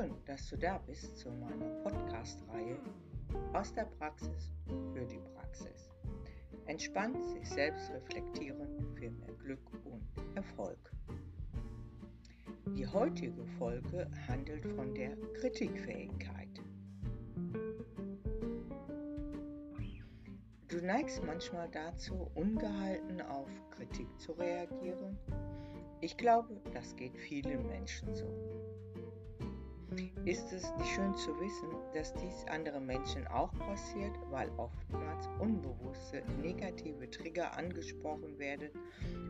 Schön, dass du da bist zu meiner Podcast-Reihe aus der Praxis für die Praxis. Entspannt sich selbst reflektieren für mehr Glück und Erfolg. Die heutige Folge handelt von der Kritikfähigkeit. Du neigst manchmal dazu, ungehalten auf Kritik zu reagieren. Ich glaube, das geht vielen Menschen so ist es nicht schön zu wissen, dass dies anderen Menschen auch passiert, weil oftmals unbewusste negative Trigger angesprochen werden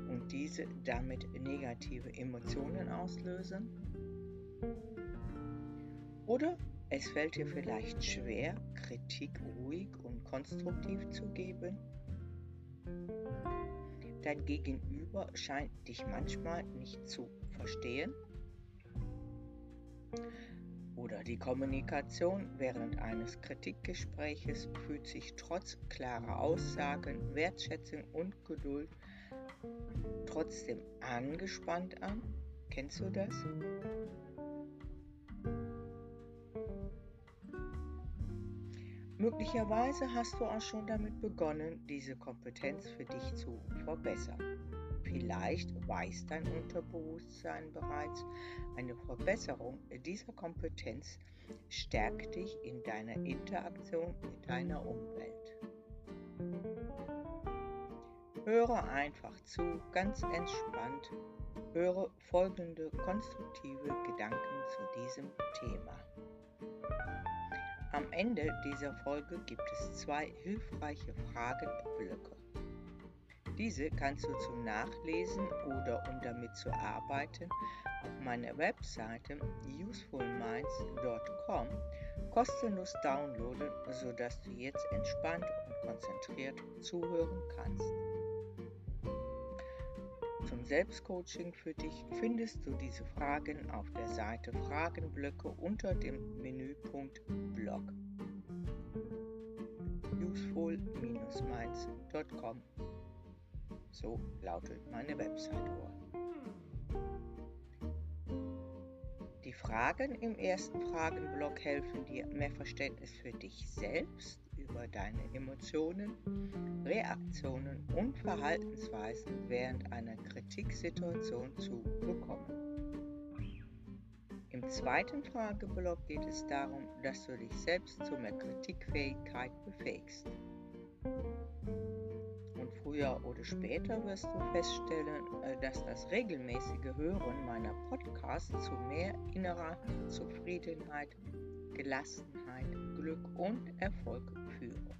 und diese damit negative Emotionen auslösen? Oder es fällt dir vielleicht schwer, Kritik ruhig und konstruktiv zu geben? Dein Gegenüber scheint dich manchmal nicht zu verstehen? Oder die Kommunikation während eines Kritikgespräches fühlt sich trotz klarer Aussagen, Wertschätzung und Geduld trotzdem angespannt an. Kennst du das? Möglicherweise hast du auch schon damit begonnen, diese Kompetenz für dich zu verbessern. Vielleicht weiß dein Unterbewusstsein bereits, eine Verbesserung dieser Kompetenz stärkt dich in deiner Interaktion mit deiner Umwelt. Höre einfach zu, ganz entspannt. Höre folgende konstruktive Gedanken zu diesem Thema. Am Ende dieser Folge gibt es zwei hilfreiche Fragenblöcke. Diese kannst du zum Nachlesen oder um damit zu arbeiten auf meiner Webseite usefulminds.com kostenlos downloaden, sodass du jetzt entspannt und konzentriert zuhören kannst. Zum Selbstcoaching für dich findest du diese Fragen auf der Seite Fragenblöcke unter dem Menüpunkt Blog useful-minds.com so lautet meine Website-Uhr. Die Fragen im ersten Fragenblock helfen dir, mehr Verständnis für dich selbst, über deine Emotionen, Reaktionen und Verhaltensweisen während einer Kritiksituation zu bekommen. Im zweiten Frageblock geht es darum, dass du dich selbst zu mehr Kritikfähigkeit befähigst. Früher oder später wirst du feststellen, äh, dass das regelmäßige Hören meiner Podcasts zu mehr innerer Zufriedenheit, Gelassenheit, Glück und Erfolg führen.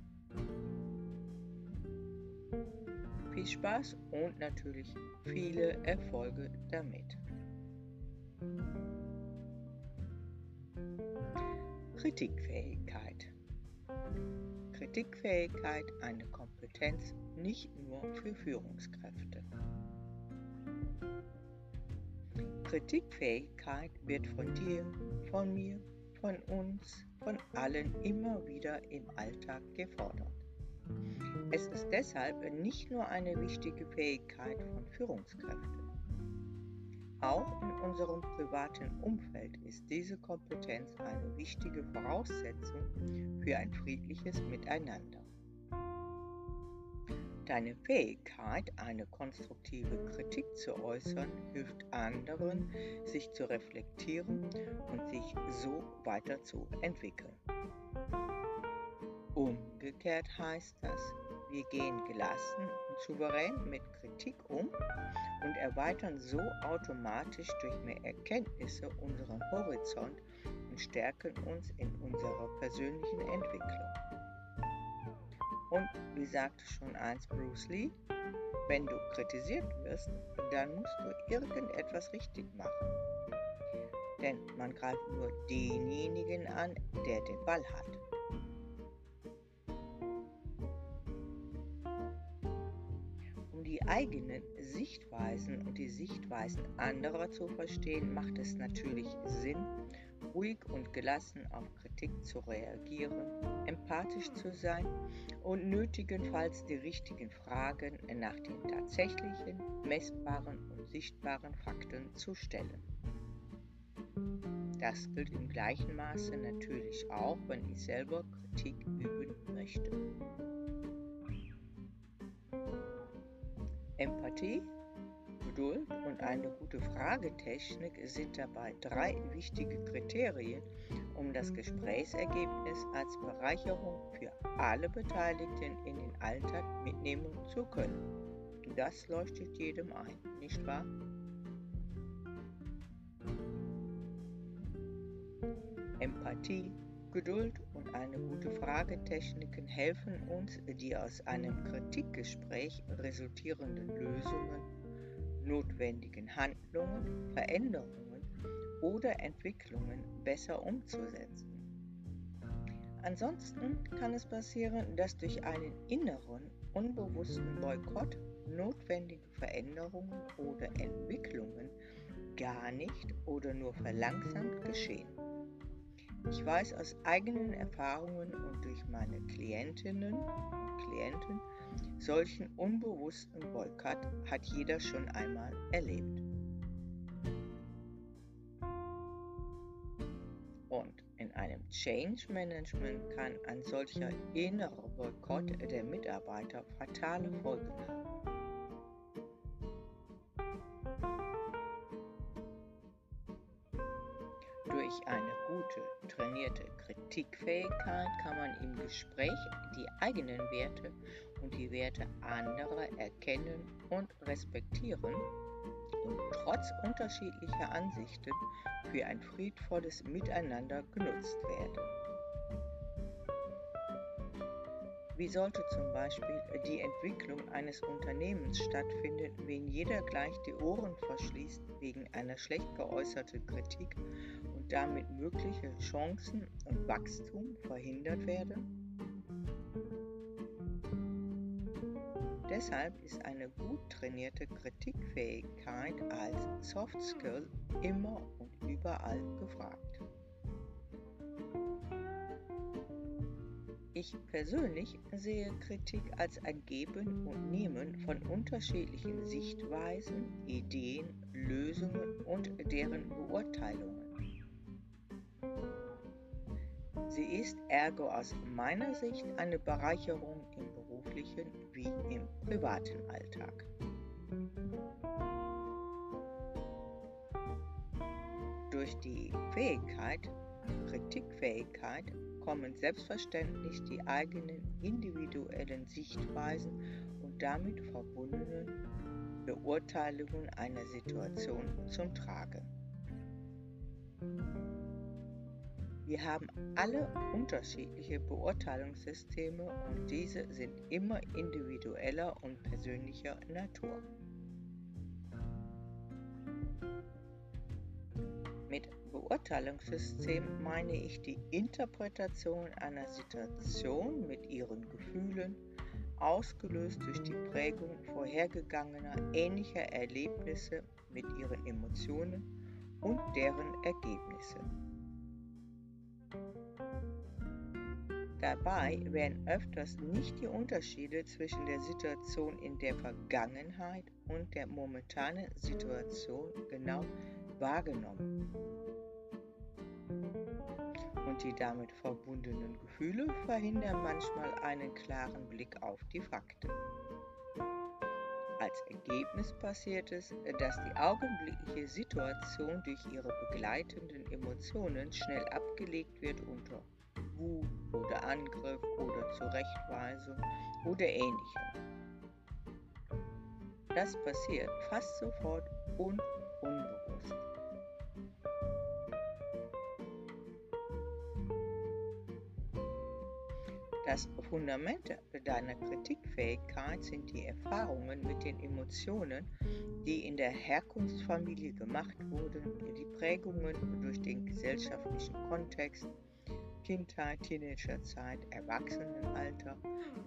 Viel Spaß und natürlich viele Erfolge damit. Kritikfähigkeit. Kritikfähigkeit eine Kompetenz nicht nur für Führungskräfte. Kritikfähigkeit wird von dir, von mir, von uns, von allen immer wieder im Alltag gefordert. Es ist deshalb nicht nur eine wichtige Fähigkeit von Führungskräften. Auch in unserem privaten Umfeld ist diese Kompetenz eine wichtige Voraussetzung für ein friedliches Miteinander. Deine Fähigkeit, eine konstruktive Kritik zu äußern, hilft anderen, sich zu reflektieren und sich so weiterzuentwickeln. Umgekehrt heißt das, wir gehen gelassen und souverän mit Kritik um und erweitern so automatisch durch mehr Erkenntnisse unseren Horizont und stärken uns in unserer persönlichen Entwicklung. Und wie sagte schon einst Bruce Lee, wenn du kritisiert wirst, dann musst du irgendetwas richtig machen. Denn man greift nur denjenigen an, der den Ball hat. Die eigenen Sichtweisen und die Sichtweisen anderer zu verstehen, macht es natürlich Sinn, ruhig und gelassen auf Kritik zu reagieren, empathisch zu sein und nötigenfalls die richtigen Fragen nach den tatsächlichen, messbaren und sichtbaren Fakten zu stellen. Das gilt im gleichen Maße natürlich auch, wenn ich selber Kritik üben möchte. Empathie, Geduld und eine gute Fragetechnik sind dabei drei wichtige Kriterien, um das Gesprächsergebnis als Bereicherung für alle Beteiligten in den Alltag mitnehmen zu können. Das leuchtet jedem ein, nicht wahr? Empathie, Geduld und eine gute Fragetechniken helfen uns, die aus einem Kritikgespräch resultierenden Lösungen, notwendigen Handlungen, Veränderungen oder Entwicklungen besser umzusetzen. Ansonsten kann es passieren, dass durch einen inneren, unbewussten Boykott notwendige Veränderungen oder Entwicklungen gar nicht oder nur verlangsamt geschehen. Ich weiß aus eigenen Erfahrungen und durch meine Klientinnen und Klienten, solchen unbewussten Boykott hat jeder schon einmal erlebt. Und in einem Change Management kann ein solcher innerer Boykott der Mitarbeiter fatale Folgen haben. Trainierte Kritikfähigkeit kann man im Gespräch die eigenen Werte und die Werte anderer erkennen und respektieren und trotz unterschiedlicher Ansichten für ein friedvolles Miteinander genutzt werden. Wie sollte zum Beispiel die Entwicklung eines Unternehmens stattfinden, wenn jeder gleich die Ohren verschließt wegen einer schlecht geäußerten Kritik und damit mögliche Chancen und Wachstum verhindert werden? Deshalb ist eine gut trainierte Kritikfähigkeit als Soft Skill immer und überall gefragt. Ich persönlich sehe Kritik als ein Geben und Nehmen von unterschiedlichen Sichtweisen, Ideen, Lösungen und deren Beurteilungen. Sie ist ergo aus meiner Sicht eine Bereicherung im beruflichen wie im privaten Alltag. Durch die Fähigkeit, Kritikfähigkeit kommen selbstverständlich die eigenen individuellen Sichtweisen und damit verbundenen Beurteilungen einer Situation zum Tragen. Wir haben alle unterschiedliche Beurteilungssysteme und diese sind immer individueller und persönlicher Natur. Beurteilungssystem meine ich die Interpretation einer Situation mit ihren Gefühlen, ausgelöst durch die Prägung vorhergegangener ähnlicher Erlebnisse mit ihren Emotionen und deren Ergebnisse. Dabei werden öfters nicht die Unterschiede zwischen der Situation in der Vergangenheit und der momentanen Situation genau wahrgenommen. Die damit verbundenen Gefühle verhindern manchmal einen klaren Blick auf die Fakten. Als Ergebnis passiert es, dass die augenblickliche Situation durch ihre begleitenden Emotionen schnell abgelegt wird unter Wut oder Angriff oder Zurechtweisung oder ähnlichem. Das passiert fast sofort und unbewusst. Das Fundament deiner Kritikfähigkeit sind die Erfahrungen mit den Emotionen, die in der Herkunftsfamilie gemacht wurden, die Prägungen durch den gesellschaftlichen Kontext, Kindheit, Teenagerzeit, Erwachsenenalter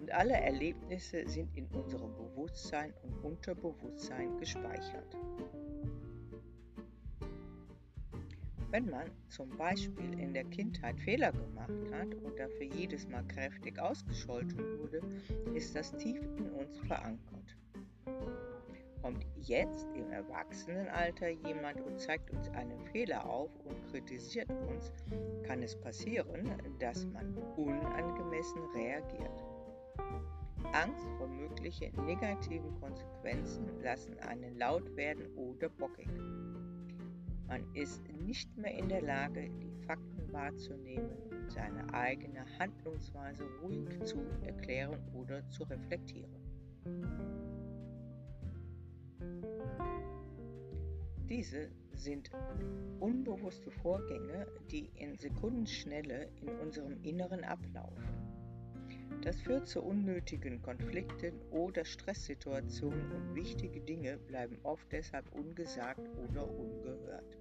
und alle Erlebnisse sind in unserem Bewusstsein und Unterbewusstsein gespeichert. Wenn man zum Beispiel in der Kindheit Fehler gemacht hat und dafür jedes Mal kräftig ausgescholten wurde, ist das tief in uns verankert. Kommt jetzt im Erwachsenenalter jemand und zeigt uns einen Fehler auf und kritisiert uns, kann es passieren, dass man unangemessen reagiert. Angst vor möglichen negativen Konsequenzen lassen einen laut werden oder bockig. Man ist nicht mehr in der Lage, die Fakten wahrzunehmen und seine eigene Handlungsweise ruhig zu erklären oder zu reflektieren. Diese sind unbewusste Vorgänge, die in Sekundenschnelle in unserem Inneren ablaufen. Das führt zu unnötigen Konflikten oder Stresssituationen und wichtige Dinge bleiben oft deshalb ungesagt oder ungehört.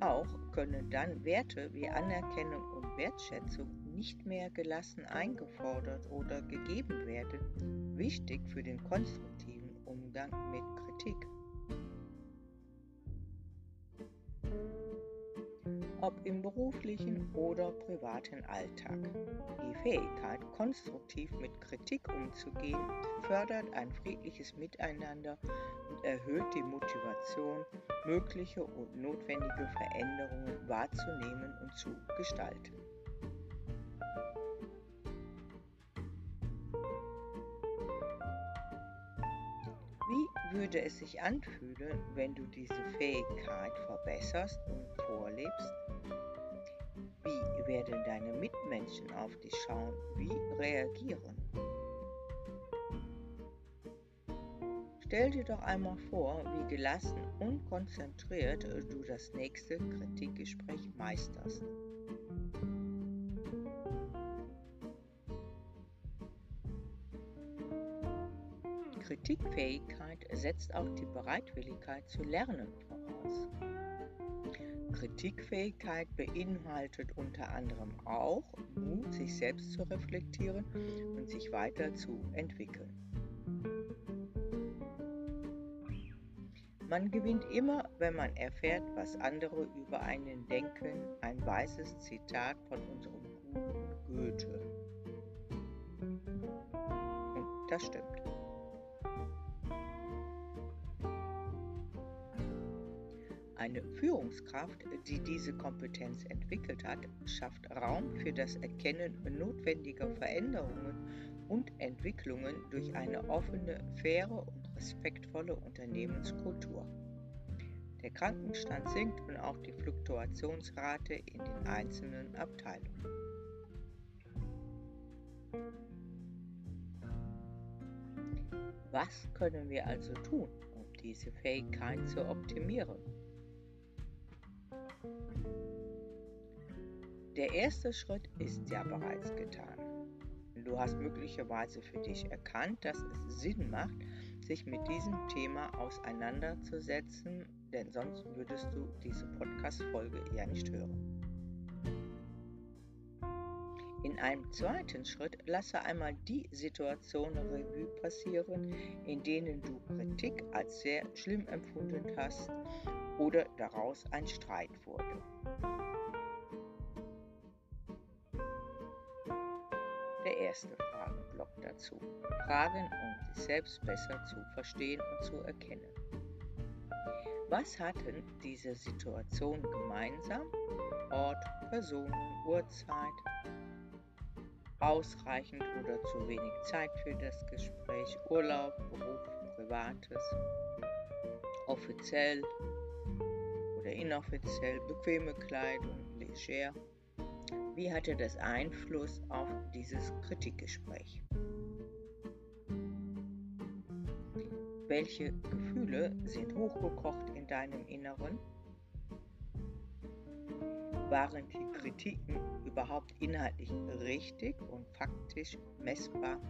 Auch können dann Werte wie Anerkennung und Wertschätzung nicht mehr gelassen eingefordert oder gegeben werden, wichtig für den konstruktiven Umgang mit Kritik. Ob im beruflichen oder privaten Alltag. Die Fähigkeit, konstruktiv mit Kritik umzugehen, fördert ein friedliches Miteinander und erhöht die Motivation, mögliche und notwendige Veränderungen wahrzunehmen und zu gestalten. Wie würde es sich anfühlen, wenn du diese Fähigkeit verbesserst und vorlebst? Wie werden deine Mitmenschen auf dich schauen? Wie reagieren? Stell dir doch einmal vor, wie gelassen und konzentriert du das nächste Kritikgespräch meisterst. Kritikfähigkeit setzt auch die Bereitwilligkeit zu lernen voraus. Kritikfähigkeit beinhaltet unter anderem auch Mut, sich selbst zu reflektieren und sich weiter zu entwickeln. Man gewinnt immer, wenn man erfährt, was andere über einen denken. Ein weißes Zitat von unserem guten Goethe. Und das stimmt. Eine Führungskraft, die diese Kompetenz entwickelt hat, schafft Raum für das Erkennen notwendiger Veränderungen und Entwicklungen durch eine offene, faire und respektvolle Unternehmenskultur. Der Krankenstand sinkt und auch die Fluktuationsrate in den einzelnen Abteilungen. Was können wir also tun, um diese Fähigkeit zu optimieren? Der erste Schritt ist ja bereits getan. Du hast möglicherweise für dich erkannt, dass es Sinn macht, sich mit diesem Thema auseinanderzusetzen, denn sonst würdest du diese Podcast-Folge ja nicht hören. In einem zweiten Schritt lasse einmal die Situationen Revue passieren, in denen du Kritik als sehr schlimm empfunden hast oder daraus ein Streit wurde. Erste Fragenblock dazu. Fragen, um sich selbst besser zu verstehen und zu erkennen. Was hatten diese Situationen gemeinsam? Ort, Personen, Uhrzeit, ausreichend oder zu wenig Zeit für das Gespräch, Urlaub, Beruf, Privates, offiziell oder inoffiziell, bequeme Kleidung, leger. Wie hatte das Einfluss auf dieses Kritikgespräch? Welche Gefühle sind hochgekocht in deinem Inneren? Waren die Kritiken überhaupt inhaltlich richtig und faktisch messbar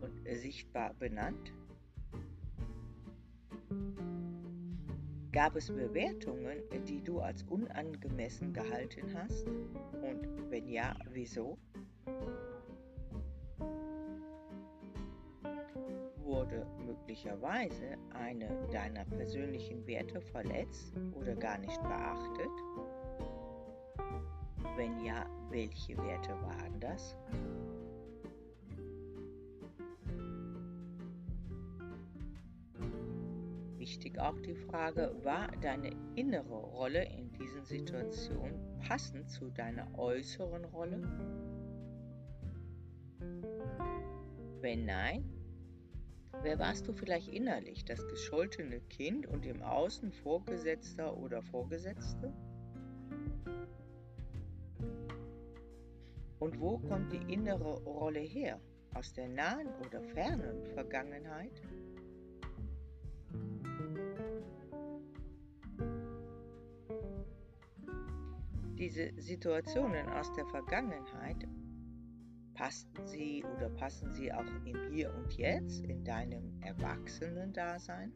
und sichtbar benannt? Gab es Bewertungen, die du als unangemessen gehalten hast? Und wenn ja, wieso? Wurde möglicherweise eine deiner persönlichen Werte verletzt oder gar nicht beachtet? wenn ja, welche Werte waren das? Wichtig auch die Frage, war deine innere Rolle in diesen Situationen passend zu deiner äußeren Rolle? Wenn nein, wer warst du vielleicht innerlich, das gescholtene Kind und im Außen Vorgesetzter oder Vorgesetzte? Und wo kommt die innere Rolle her? Aus der nahen oder fernen Vergangenheit? Diese Situationen aus der Vergangenheit, passten sie oder passen sie auch im Hier und Jetzt, in deinem Erwachsenen-Dasein?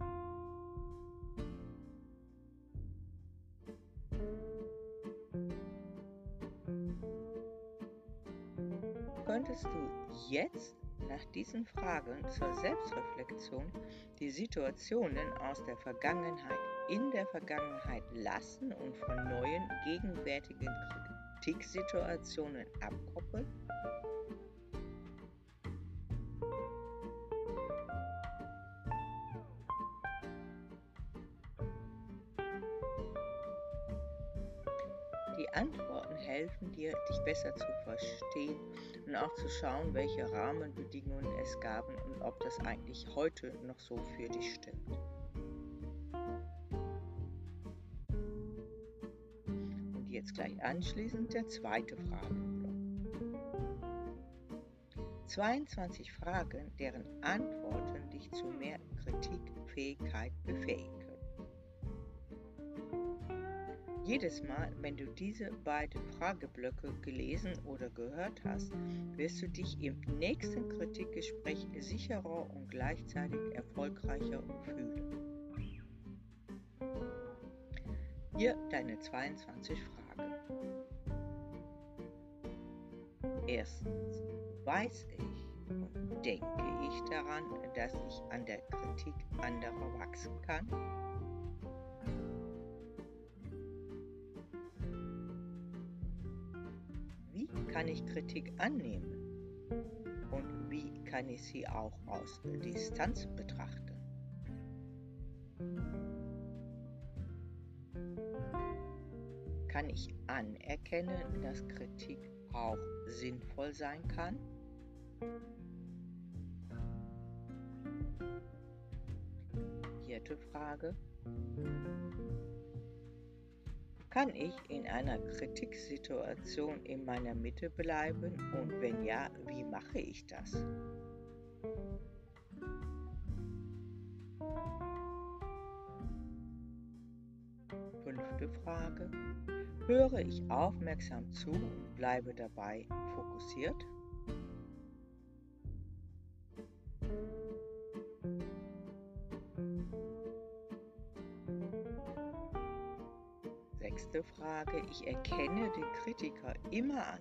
Könntest du jetzt nach diesen Fragen zur Selbstreflexion die Situationen aus der Vergangenheit in der Vergangenheit lassen und von neuen gegenwärtigen Kritiksituationen abkoppeln? Die Antworten helfen dir, dich besser zu verstehen und auch zu schauen, welche Rahmenbedingungen es gab und ob das eigentlich heute noch so für dich stimmt. Jetzt gleich anschließend der zweite Fragenblock. 22 Fragen, deren Antworten dich zu mehr Kritikfähigkeit befähigen. Jedes Mal, wenn du diese beiden Frageblöcke gelesen oder gehört hast, wirst du dich im nächsten Kritikgespräch sicherer und gleichzeitig erfolgreicher fühlen. Hier deine 22 Fragen. Erstens, weiß ich und denke ich daran, dass ich an der Kritik anderer wachsen kann? kann ich Kritik annehmen? Und wie kann ich sie auch aus Distanz betrachten? Kann ich anerkennen, dass Kritik auch sinnvoll sein kann? Vierte Frage. Kann ich in einer Kritiksituation in meiner Mitte bleiben und wenn ja, wie mache ich das? Fünfte Frage. Höre ich aufmerksam zu und bleibe dabei fokussiert? Nächste Frage. Ich erkenne den Kritiker immer an.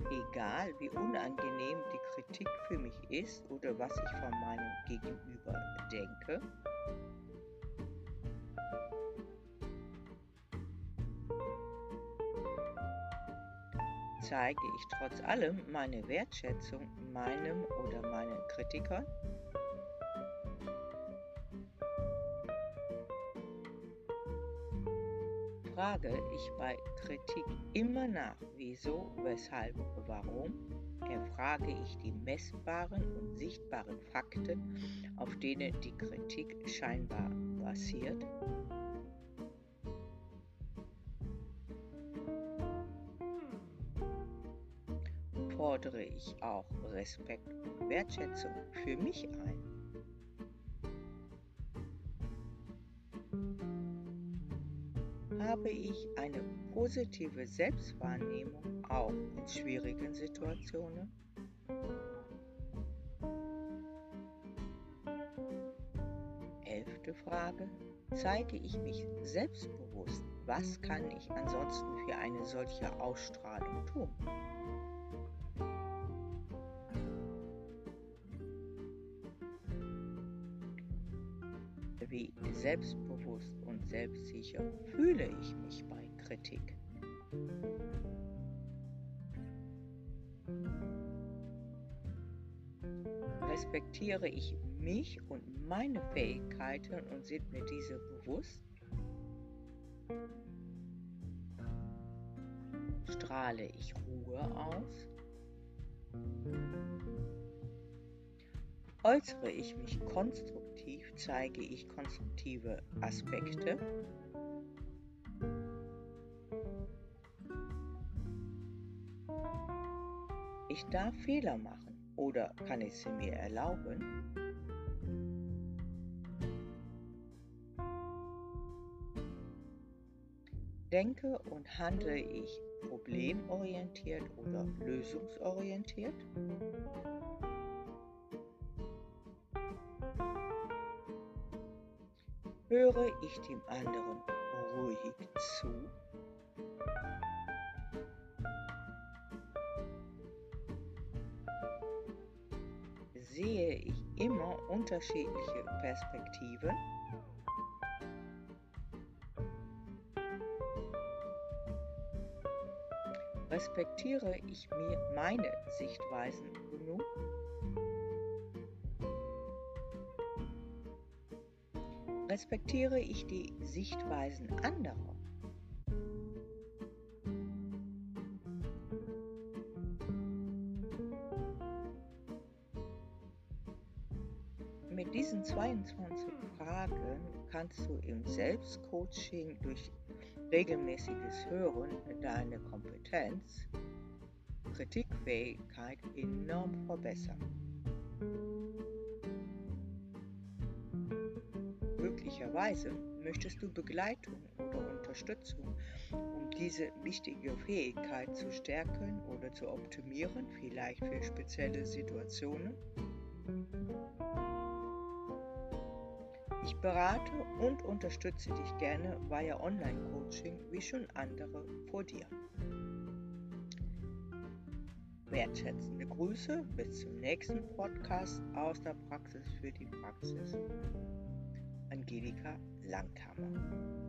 Egal wie unangenehm die Kritik für mich ist oder was ich von meinem Gegenüber denke. Zeige ich trotz allem meine Wertschätzung meinem oder meinen Kritikern? frage ich bei Kritik immer nach, wieso, weshalb, warum, erfrage ich die messbaren und sichtbaren Fakten, auf denen die Kritik scheinbar basiert. Fordere ich auch Respekt und Wertschätzung für mich ein. habe ich eine positive Selbstwahrnehmung auch in schwierigen Situationen? Elfte Frage. Zeige ich mich selbstbewusst? Was kann ich ansonsten für eine solche Ausstrahlung tun? Wie selbstbewusst und selbstsicher fühle ich mich bei Kritik? Respektiere ich mich und meine Fähigkeiten und sind mir diese bewusst? Strahle ich Ruhe aus? Äußere ich mich konstruktiv, zeige ich konstruktive Aspekte? Ich darf Fehler machen oder kann ich sie mir erlauben? Denke und handle ich problemorientiert oder lösungsorientiert? Höre ich dem anderen ruhig zu? Sehe ich immer unterschiedliche Perspektiven? Respektiere ich mir meine Sichtweisen genug? Respektiere ich die Sichtweisen anderer? Mit diesen 22 Fragen kannst du im Selbstcoaching durch regelmäßiges Hören deine Kompetenz, Kritikfähigkeit enorm verbessern. Möglicherweise möchtest du Begleitung oder Unterstützung, um diese wichtige Fähigkeit zu stärken oder zu optimieren, vielleicht für spezielle Situationen. Ich berate und unterstütze dich gerne via Online-Coaching wie schon andere vor dir. Wertschätzende Grüße, bis zum nächsten Podcast aus der Praxis für die Praxis. Angelika Langhammer.